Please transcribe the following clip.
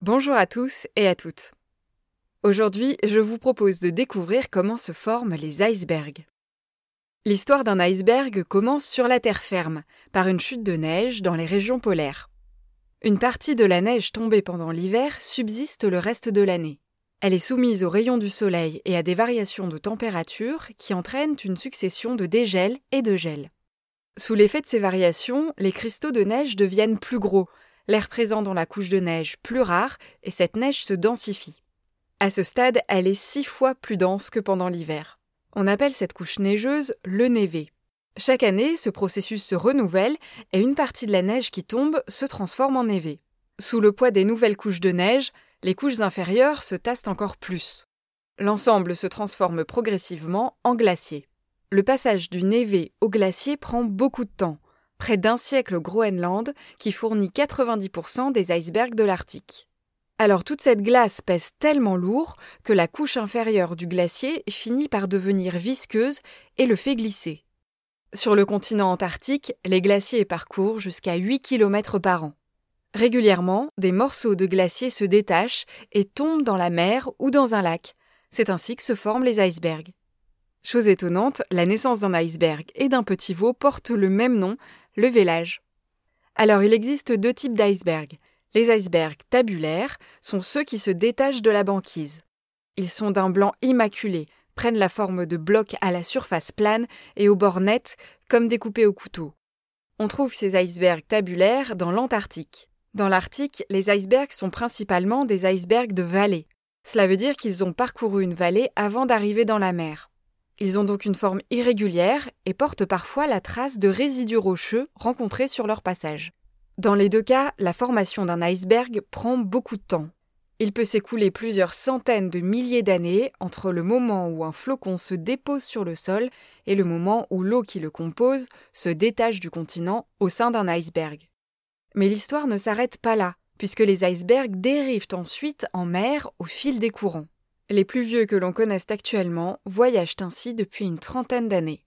Bonjour à tous et à toutes. Aujourd'hui, je vous propose de découvrir comment se forment les icebergs. L'histoire d'un iceberg commence sur la terre ferme, par une chute de neige dans les régions polaires. Une partie de la neige tombée pendant l'hiver subsiste le reste de l'année. Elle est soumise aux rayons du soleil et à des variations de température qui entraînent une succession de dégels et de gels. Sous l'effet de ces variations, les cristaux de neige deviennent plus gros, l'air présent dans la couche de neige plus rare et cette neige se densifie. À ce stade, elle est six fois plus dense que pendant l'hiver. On appelle cette couche neigeuse le névé. Chaque année, ce processus se renouvelle et une partie de la neige qui tombe se transforme en névé. Sous le poids des nouvelles couches de neige, les couches inférieures se tassent encore plus. L'ensemble se transforme progressivement en glacier. Le passage du névé au glacier prend beaucoup de temps, près d'un siècle au Groenland, qui fournit 90% des icebergs de l'Arctique. Alors toute cette glace pèse tellement lourd que la couche inférieure du glacier finit par devenir visqueuse et le fait glisser. Sur le continent antarctique, les glaciers parcourent jusqu'à 8 km par an. Régulièrement, des morceaux de glacier se détachent et tombent dans la mer ou dans un lac. C'est ainsi que se forment les icebergs. Chose étonnante, la naissance d'un iceberg et d'un petit veau porte le même nom, le vélage. Alors il existe deux types d'icebergs. Les icebergs tabulaires sont ceux qui se détachent de la banquise. Ils sont d'un blanc immaculé, prennent la forme de blocs à la surface plane et aux bords nets, comme découpés au couteau. On trouve ces icebergs tabulaires dans l'Antarctique. Dans l'Arctique, les icebergs sont principalement des icebergs de vallée. Cela veut dire qu'ils ont parcouru une vallée avant d'arriver dans la mer. Ils ont donc une forme irrégulière et portent parfois la trace de résidus rocheux rencontrés sur leur passage. Dans les deux cas, la formation d'un iceberg prend beaucoup de temps. Il peut s'écouler plusieurs centaines de milliers d'années entre le moment où un flocon se dépose sur le sol et le moment où l'eau qui le compose se détache du continent au sein d'un iceberg. Mais l'histoire ne s'arrête pas là, puisque les icebergs dérivent ensuite en mer au fil des courants. Les plus vieux que l'on connaisse actuellement voyagent ainsi depuis une trentaine d'années.